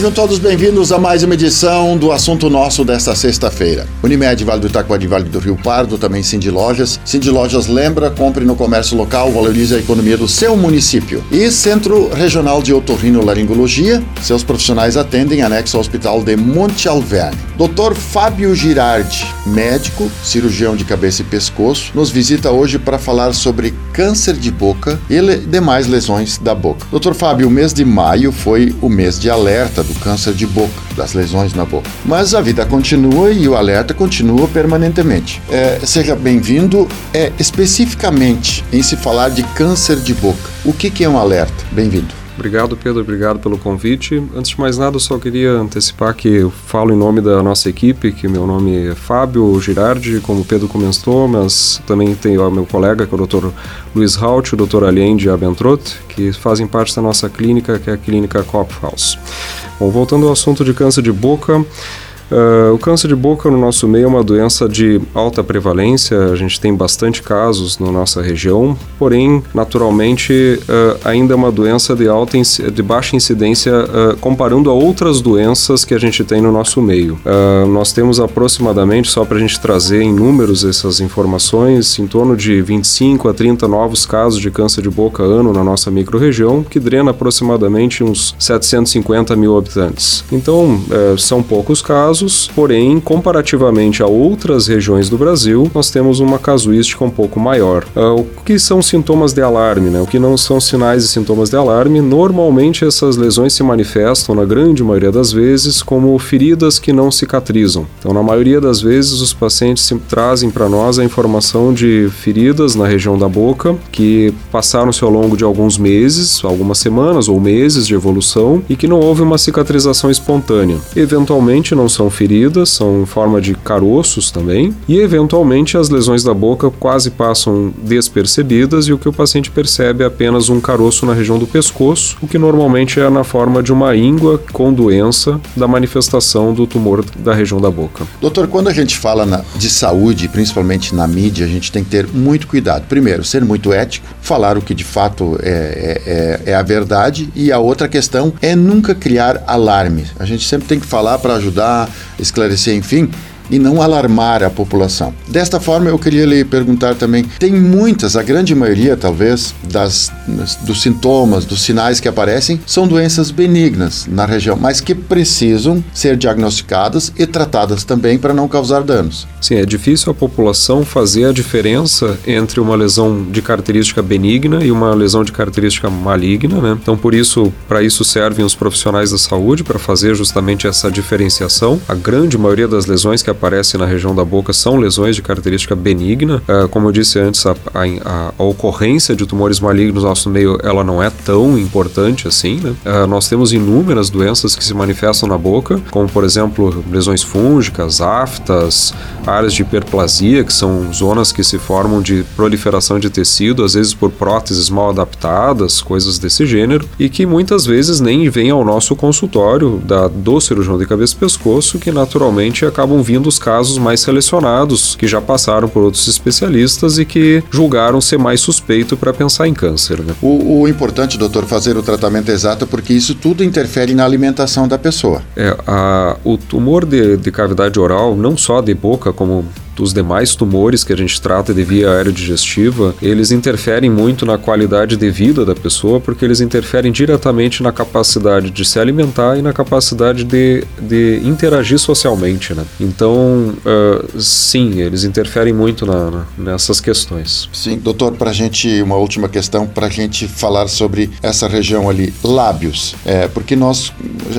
Sejam todos bem-vindos a mais uma edição do Assunto Nosso desta sexta-feira. Unimed, Vale do Itaquari, Vale do Rio Pardo, também Cindy Lojas. Cindy Lojas lembra, compre no comércio local, valorize a economia do seu município. E Centro Regional de Otorrinolaringologia, seus profissionais atendem anexo ao Hospital de Monte Alverne. Dr. Fábio Girardi, médico, cirurgião de cabeça e pescoço, nos visita hoje para falar sobre câncer de boca e demais lesões da boca. Dr. Fábio, o mês de maio foi o mês de alerta do câncer de boca, das lesões na boca. Mas a vida continua e o alerta continua permanentemente. É, seja bem-vindo é, especificamente em se falar de câncer de boca. O que, que é um alerta? Bem-vindo. Obrigado, Pedro. Obrigado pelo convite. Antes de mais nada, eu só queria antecipar que eu falo em nome da nossa equipe, que meu nome é Fábio Girardi, como o Pedro comentou, mas também tem o meu colega, que é o Dr. Luiz Halt, o Dr. Allende Abentrot, que fazem parte da nossa clínica, que é a Clínica Kopfhaus. Bom, voltando ao assunto de câncer de boca, Uh, o câncer de boca no nosso meio é uma doença de alta prevalência, a gente tem bastante casos na nossa região, porém, naturalmente, uh, ainda é uma doença de, alta, de baixa incidência uh, comparando a outras doenças que a gente tem no nosso meio. nós temos aproximadamente, só para a gente trazer em números essas informações, em torno de 25 a 30 novos casos de câncer de boca ano na nossa microrregião, que drena aproximadamente uns 750 mil habitantes. Então, são poucos casos casos, porém, comparativamente a outras regiões do Brasil, nós temos uma casuística um pouco maior. Uh, o que são sintomas de alarme, né? O que não são sinais e sintomas de alarme? Normalmente essas lesões se manifestam, na grande maioria das vezes, como feridas que não cicatrizam. Então, na maioria das vezes, os pacientes trazem para nós a informação de feridas na região da boca que passaram-se ao longo de alguns meses, algumas semanas ou meses de evolução e que não houve uma cicatrização espontânea. Eventualmente não são feridas, são em forma de caroços também, e eventualmente as lesões da boca quase passam despercebidas e o que o paciente percebe é apenas um caroço na região do pescoço, o que normalmente é na forma de uma íngua com doença da manifestação do tumor da região da boca. Doutor, quando a gente fala na, de saúde, principalmente na mídia, a gente tem que ter muito cuidado. Primeiro, ser muito ético, falar o que de fato é, é, é, é a verdade, e a outra questão é nunca criar alarme. A gente sempre tem que falar para ajudar, esclarecer, enfim, e não alarmar a população. Desta forma, eu queria lhe perguntar também: tem muitas, a grande maioria talvez, das, dos sintomas, dos sinais que aparecem, são doenças benignas na região, mas que precisam ser diagnosticadas e tratadas também para não causar danos. Sim, é difícil a população fazer a diferença entre uma lesão de característica benigna e uma lesão de característica maligna, né? Então, por isso, para isso servem os profissionais da saúde para fazer justamente essa diferenciação. A grande maioria das lesões que aparecem na região da boca são lesões de característica benigna. Uh, como eu disse antes, a, a, a, ocorrência de tumores malignos no nosso meio ela não é tão importante assim. Né? Uh, nós temos inúmeras doenças que se manifestam na boca, como por exemplo lesões fúngicas, aftas, áreas de hiperplasia, que são zonas que se formam de proliferação de tecido, às vezes por próteses mal adaptadas, coisas desse gênero, e que muitas vezes nem vêm ao nosso consultório da, do cirurgião de cabeça e pescoço, que naturalmente acabam vindo os casos mais selecionados, que já passaram por outros especialistas e que julgaram ser mais suspeito para pensar em câncer. Né? O, o, importante, doutor, fazer o tratamento exato, porque isso tudo interfere na alimentação da pessoa. É, a, o tumor de, de cavidade oral, não só de boca, como os demais tumores que a gente trata de via aerodigestiva, eles interferem muito na qualidade de vida da pessoa, porque eles interferem diretamente na capacidade de se alimentar e na capacidade de, de interagir socialmente, né? Então, uh, sim, eles interferem muito na, na, nessas questões. Sim, doutor, para gente, uma última questão, para a gente falar sobre essa região ali, lábios, é, porque nós,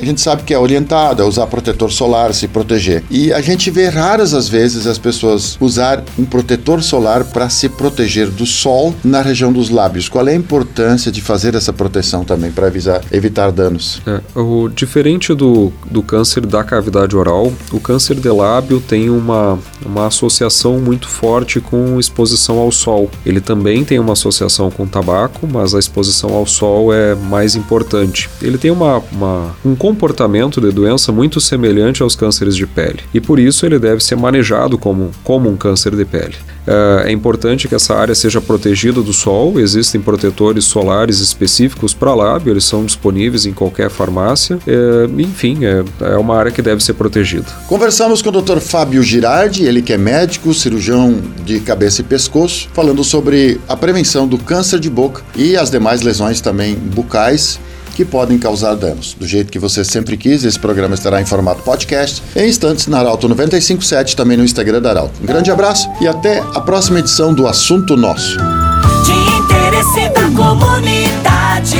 a gente sabe que é orientado a usar protetor solar, se proteger, e a gente vê raras as vezes as pessoas pessoas usar um protetor solar para se proteger do sol na região dos lábios. Qual é a importância de fazer essa proteção também para evitar danos? É, o diferente do, do câncer da cavidade oral, o câncer de lábio tem uma, uma associação muito forte com exposição ao sol. Ele também tem uma associação com tabaco, mas a exposição ao sol é mais importante. Ele tem uma, uma, um comportamento de doença muito semelhante aos cânceres de pele e por isso ele deve ser manejado como, como um câncer de pele. É, é importante que essa área seja protegida do sol, existem protetores solares específicos para lábio, eles são disponíveis em qualquer farmácia, é, enfim, é, é uma área que deve ser protegida. Conversamos com o Dr. Fábio Girardi, ele que é médico, cirurgião de cabeça e pescoço, falando sobre a prevenção do câncer de boca e as demais lesões também bucais que podem causar danos. Do jeito que você sempre quis, esse programa estará em formato podcast em instantes na Arauto 957, também no Instagram da Arauto. Um grande abraço e até a próxima edição do Assunto Nosso. De interesse da comunidade,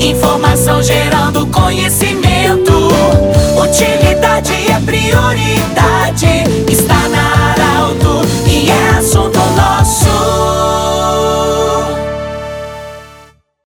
informação gerando conhecimento.